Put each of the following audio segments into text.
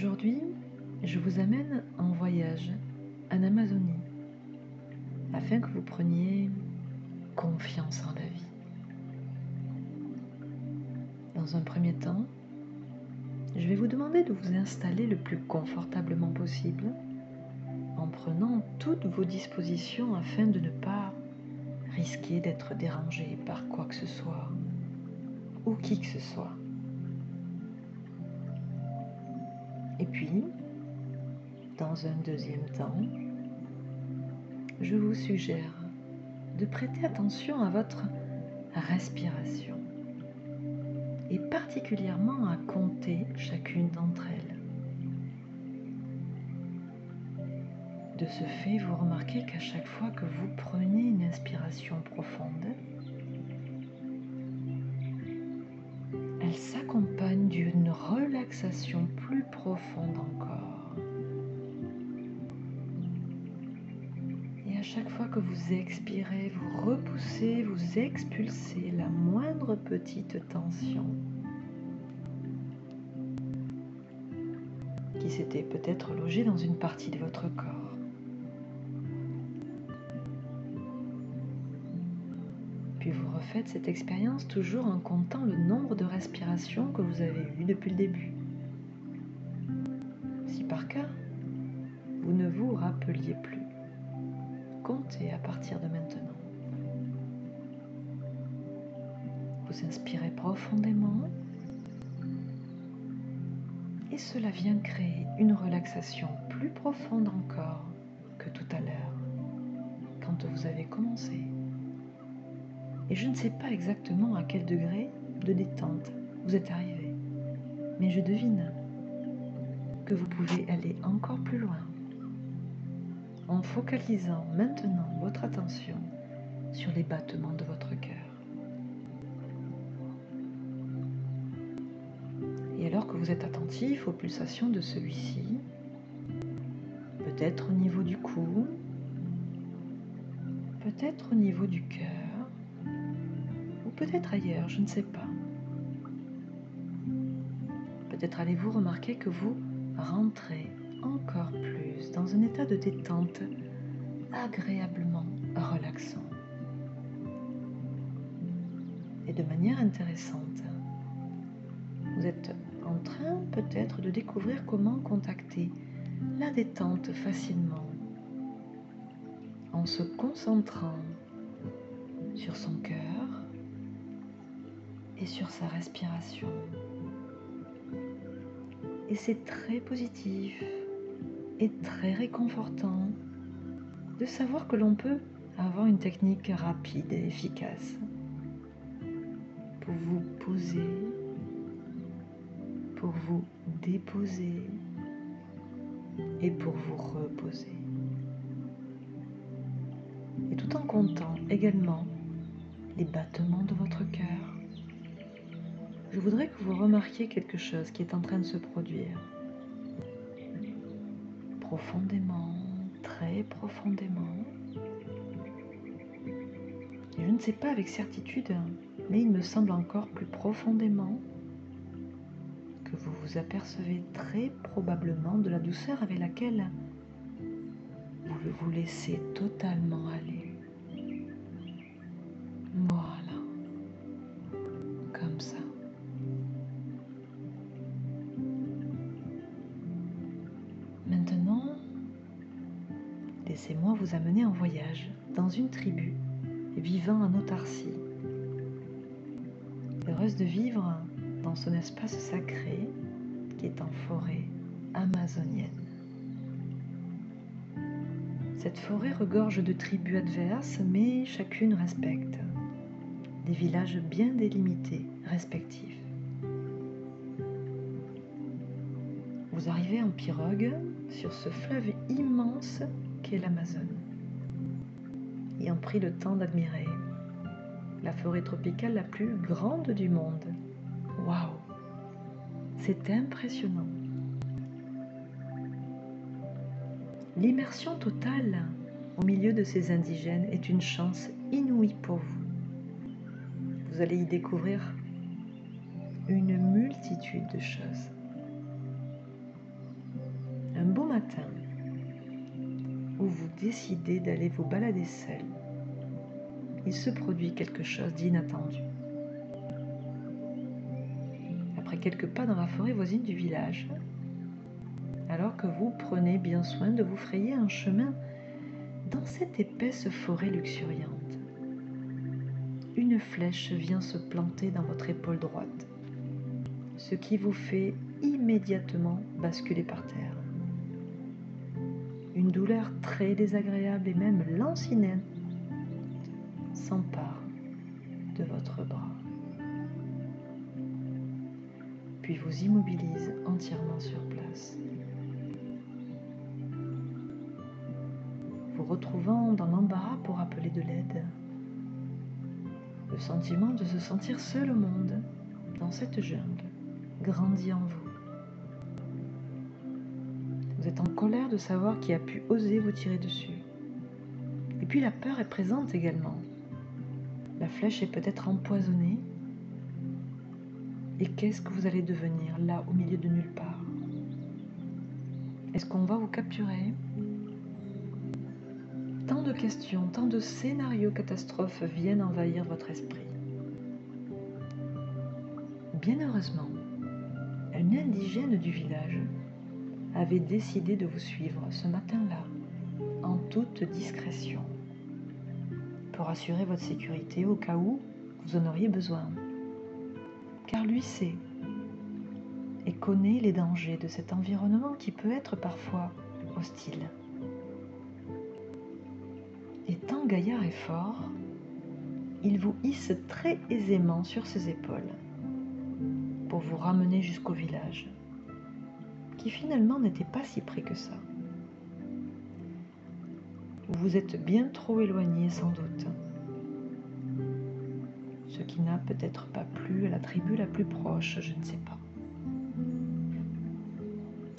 Aujourd'hui, je vous amène en voyage en Amazonie afin que vous preniez confiance en la vie. Dans un premier temps, je vais vous demander de vous installer le plus confortablement possible en prenant toutes vos dispositions afin de ne pas risquer d'être dérangé par quoi que ce soit ou qui que ce soit. Et puis, dans un deuxième temps, je vous suggère de prêter attention à votre respiration et particulièrement à compter chacune d'entre elles. De ce fait, vous remarquez qu'à chaque fois que vous prenez une inspiration profonde, d'une relaxation plus profonde encore. Et à chaque fois que vous expirez, vous repoussez, vous expulsez la moindre petite tension qui s'était peut-être logée dans une partie de votre corps. Vous refaites cette expérience toujours en comptant le nombre de respirations que vous avez eues depuis le début. Si par cas, vous ne vous rappeliez plus, comptez à partir de maintenant. Vous inspirez profondément et cela vient créer une relaxation plus profonde encore que tout à l'heure quand vous avez commencé. Et je ne sais pas exactement à quel degré de détente vous êtes arrivé. Mais je devine que vous pouvez aller encore plus loin en focalisant maintenant votre attention sur les battements de votre cœur. Et alors que vous êtes attentif aux pulsations de celui-ci, peut-être au niveau du cou, peut-être au niveau du cœur, peut-être ailleurs, je ne sais pas. Peut-être allez-vous remarquer que vous rentrez encore plus dans un état de détente agréablement relaxant. Et de manière intéressante, vous êtes en train peut-être de découvrir comment contacter la détente facilement en se concentrant sur son cœur et sur sa respiration. Et c'est très positif et très réconfortant de savoir que l'on peut avoir une technique rapide et efficace pour vous poser, pour vous déposer et pour vous reposer. Et tout en comptant également les battements de votre cœur, je voudrais que vous remarquiez quelque chose qui est en train de se produire. Profondément, très profondément. je ne sais pas avec certitude, mais il me semble encore plus profondément que vous vous apercevez très probablement de la douceur avec laquelle vous vous laissez totalement aller. Vous en voyage dans une tribu vivant en autarcie. Heureuse de vivre dans son espace sacré qui est en forêt amazonienne. Cette forêt regorge de tribus adverses, mais chacune respecte des villages bien délimités, respectifs. Vous arrivez en pirogue sur ce fleuve immense l'Amazone. Ayant pris le temps d'admirer la forêt tropicale la plus grande du monde. Waouh C'est impressionnant. L'immersion totale au milieu de ces indigènes est une chance inouïe pour vous. Vous vous allez y découvrir une multitude de choses. Un beau matin, où vous décidez d'aller vous balader seul, il se produit quelque chose d'inattendu. Après quelques pas dans la forêt voisine du village, alors que vous prenez bien soin de vous frayer un chemin dans cette épaisse forêt luxuriante, une flèche vient se planter dans votre épaule droite ce qui vous fait immédiatement basculer par terre. Une douleur très désagréable et même lancinène s'empare de votre bras, puis vous immobilise entièrement sur place. Vous retrouvant dans l'embarras pour appeler de l'aide, le sentiment de se sentir seul au monde dans cette jungle grandit en vous. Colère de savoir qui a pu oser vous tirer dessus. Et puis la peur est présente également. La flèche est peut-être empoisonnée. Et qu'est-ce que vous allez devenir là au milieu de nulle part? Est-ce qu'on va vous capturer? Tant de questions, tant de scénarios catastrophes viennent envahir votre esprit. Bien heureusement, un indigène du village avait décidé de vous suivre ce matin-là, en toute discrétion, pour assurer votre sécurité au cas où vous en auriez besoin. Car lui sait et connaît les dangers de cet environnement qui peut être parfois hostile. Étant gaillard et fort, il vous hisse très aisément sur ses épaules pour vous ramener jusqu'au village, qui finalement n'était pas si près que ça. Vous vous êtes bien trop éloigné sans doute, ce qui n'a peut-être pas plu à la tribu la plus proche, je ne sais pas.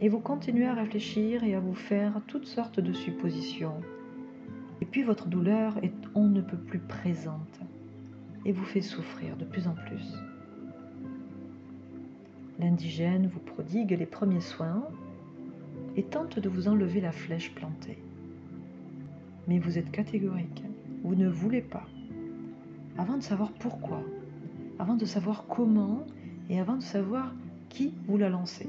Et vous continuez à réfléchir et à vous faire toutes sortes de suppositions. Et puis votre douleur est on ne peut plus présente et vous fait souffrir de plus en plus. L'indigène vous prodigue les premiers soins et tente de vous enlever la flèche plantée. Mais vous êtes catégorique, vous ne voulez pas. Avant de savoir pourquoi, avant de savoir comment et avant de savoir qui vous l'a lancé.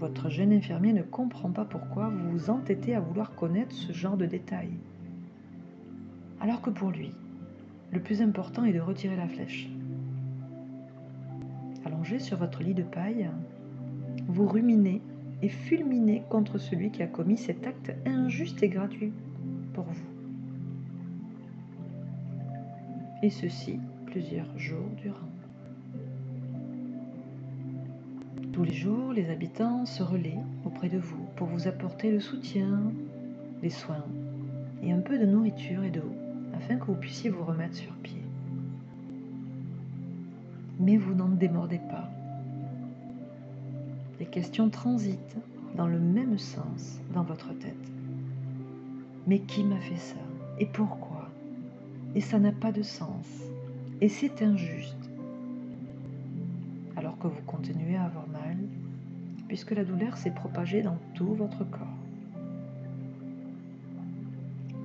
Votre jeune infirmier ne comprend pas pourquoi vous vous entêtez à vouloir connaître ce genre de détails. Alors que pour lui, le plus important est de retirer la flèche sur votre lit de paille, vous ruminez et fulminez contre celui qui a commis cet acte injuste et gratuit pour vous. Et ceci plusieurs jours durant. Tous les jours, les habitants se relaient auprès de vous pour vous apporter le soutien, les soins et un peu de nourriture et d'eau afin que vous puissiez vous remettre sur pied mais vous n'en démordez pas. Les questions transitent dans le même sens dans votre tête. Mais qui m'a fait ça? Et pourquoi? Et ça n'a pas de sens. Et c'est injuste. Alors que vous continuez à avoir mal, puisque la douleur s'est propagée dans tout votre corps.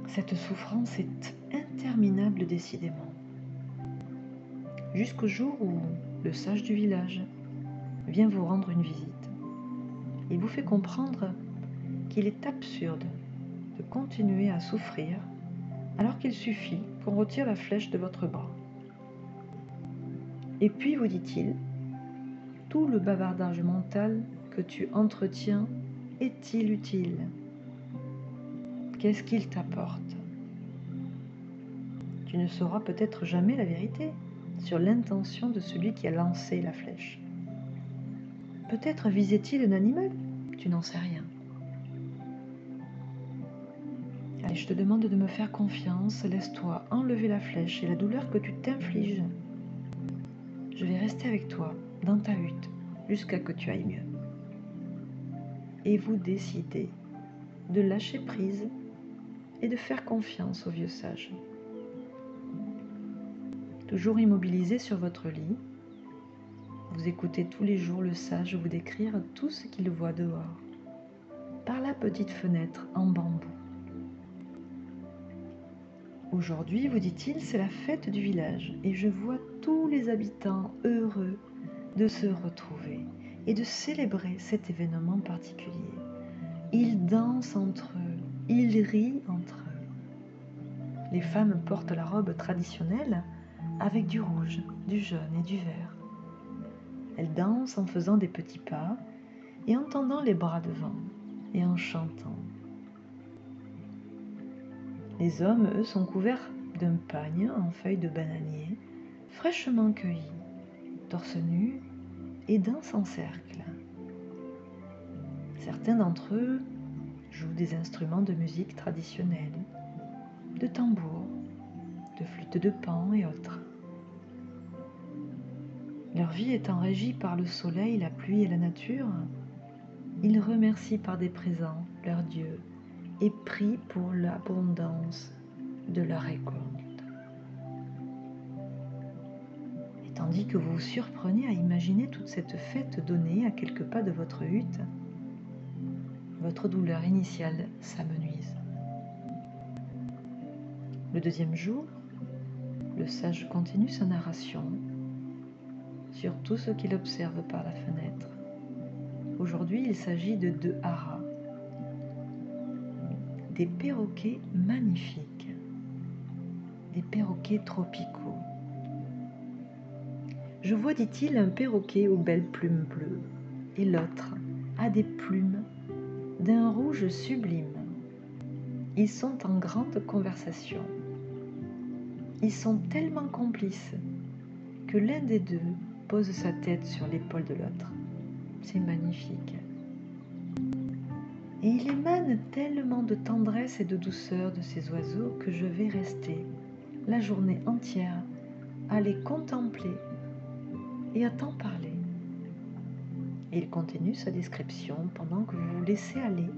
Cette souffrance est interminable décidément jusqu'au jour où le sage du village vient vous rendre une visite. Il vous fait comprendre qu'il est absurde de continuer à souffrir alors qu'il suffit qu'on retire la flèche de votre bras. Et puis, vous dit-il, tout le bavardage mental que tu entretiens est-il utile? Qu'est-ce qu'il t'apporte? Tu ne sauras peut-être jamais la vérité sur l'intention de celui qui a lancé la flèche. Peut-être visait-il un animal? Tu n'en sais rien. Allez, je te demande de me faire confiance, laisse-toi enlever la flèche et la douleur que tu t'infliges. Je vais rester avec toi, dans ta hutte, jusqu'à que tu ailles mieux. Et vous décidez de lâcher prise et de faire confiance au vieux sage. Toujours immobilisé sur votre lit, vous écoutez tous les jours le sage vous décrire tout ce qu'il voit dehors, par la petite fenêtre en bambou. Aujourd'hui, vous dit-il, c'est la fête du village et je vois tous les habitants heureux de se retrouver et de célébrer cet événement particulier. Ils dansent entre eux, ils rient entre eux. Les femmes portent la robe traditionnelle avec du rouge, du jaune et du vert. Elles dansent en faisant des petits pas et en tendant les bras devant et en chantant. Les hommes, eux, sont couverts d'un pagne en feuilles de bananier, fraîchement cueillis, torse nu et dansent en cercle. Certains d'entre eux jouent des instruments de musique traditionnels, de tambours, de flûtes de pan et autres. Leur vie étant régie par le soleil, la pluie et la nature, ils remercient par des présents leur Dieu et prient pour l'abondance de la récolte. Et tandis que vous vous surprenez à imaginer toute cette fête donnée à quelques pas de votre hutte, votre douleur initiale s'amenuise. Le deuxième jour, le sage continue sa narration sur tout ce qu'il observe par la fenêtre. Aujourd'hui, il s'agit de deux haras, des perroquets magnifiques, des perroquets tropicaux. Je vois, dit-il, un perroquet aux belles plumes bleues, et l'autre a des plumes d'un rouge sublime. Ils sont en grande conversation. Ils sont tellement complices que l'un des deux pose sa tête sur l'épaule de l'autre. C'est magnifique. Et il émane tellement de tendresse et de douceur de ces oiseaux que je vais rester la journée entière à les contempler et à t'en parler. Et il continue sa description pendant que vous vous laissez aller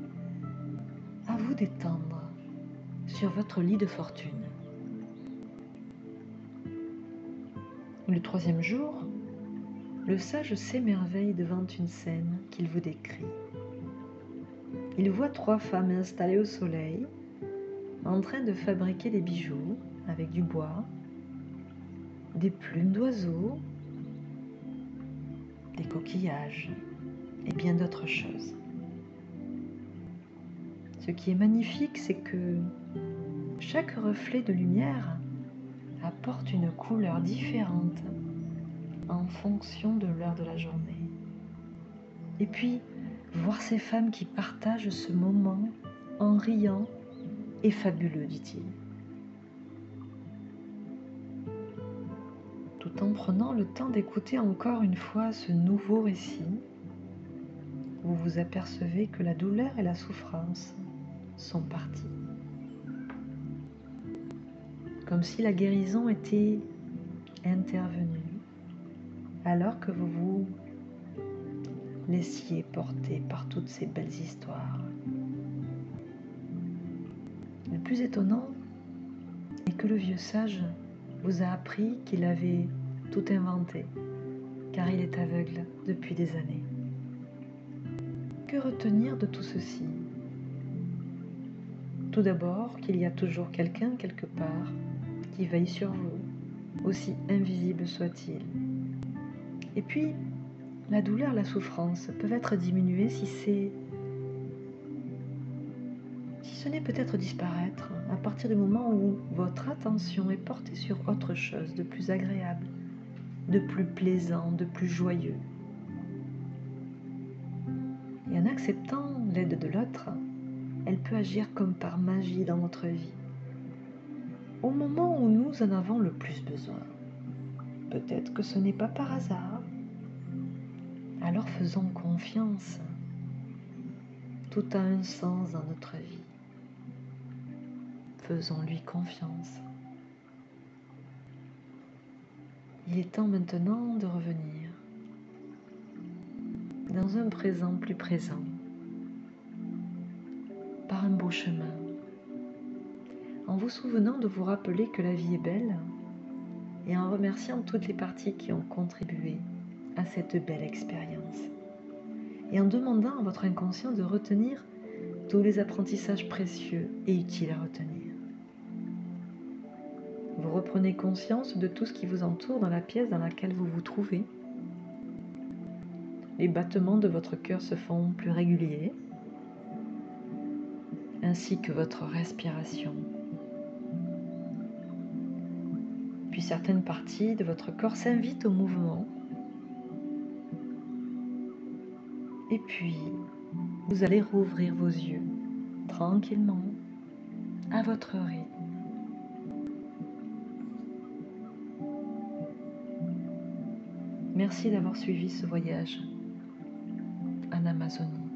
à vous détendre sur votre lit de fortune. Le troisième jour, le sage s'émerveille devant une scène qu'il vous décrit. Il voit trois femmes installées au soleil, en train de fabriquer des bijoux avec du bois, des plumes d'oiseaux, des coquillages et bien d'autres choses. Ce qui est magnifique, c'est que chaque reflet de lumière apporte une couleur différente en fonction de l'heure de la journée. Et puis, voir ces femmes qui partagent ce moment en riant est fabuleux, dit-il. Tout en prenant le temps d'écouter encore une fois ce nouveau récit, vous vous apercevez que la douleur et la souffrance sont parties. Comme si la guérison était intervenue alors que vous vous laissiez porter par toutes ces belles histoires. Le plus étonnant est que le vieux sage vous a appris qu'il avait tout inventé, car il est aveugle depuis des années. Que retenir de tout ceci? Tout d'abord qu'il y a toujours quelqu'un quelque part qui veille sur vous, aussi invisible soit-il. Et puis, la douleur, la souffrance peuvent être diminuées si c'est si ce n'est peut-être disparaître à partir du moment où votre attention est portée sur autre chose de plus agréable, de plus plaisant, de plus joyeux. Et en acceptant l'aide de l'autre, elle peut agir comme par magie dans notre vie, au moment où nous en avons le plus besoin. Peut-être que ce n'est pas par hasard. Alors faisons confiance. Tout a un sens dans notre vie. Faisons-lui confiance. Il est temps maintenant de revenir dans un présent plus présent, par un beau chemin, en vous souvenant de vous rappeler que la vie est belle et en remerciant toutes les parties qui ont contribué à cette belle expérience. Et en demandant à votre inconscient de retenir tous les apprentissages précieux et utiles à retenir. Vous reprenez conscience de tout ce qui vous entoure dans la pièce dans laquelle vous vous trouvez. Les battements de votre cœur se font plus réguliers, ainsi que votre respiration. Certaines parties de votre corps s'invitent au mouvement. Et puis, vous allez rouvrir vos yeux tranquillement, à votre rythme. Merci d'avoir suivi ce voyage en Amazonie.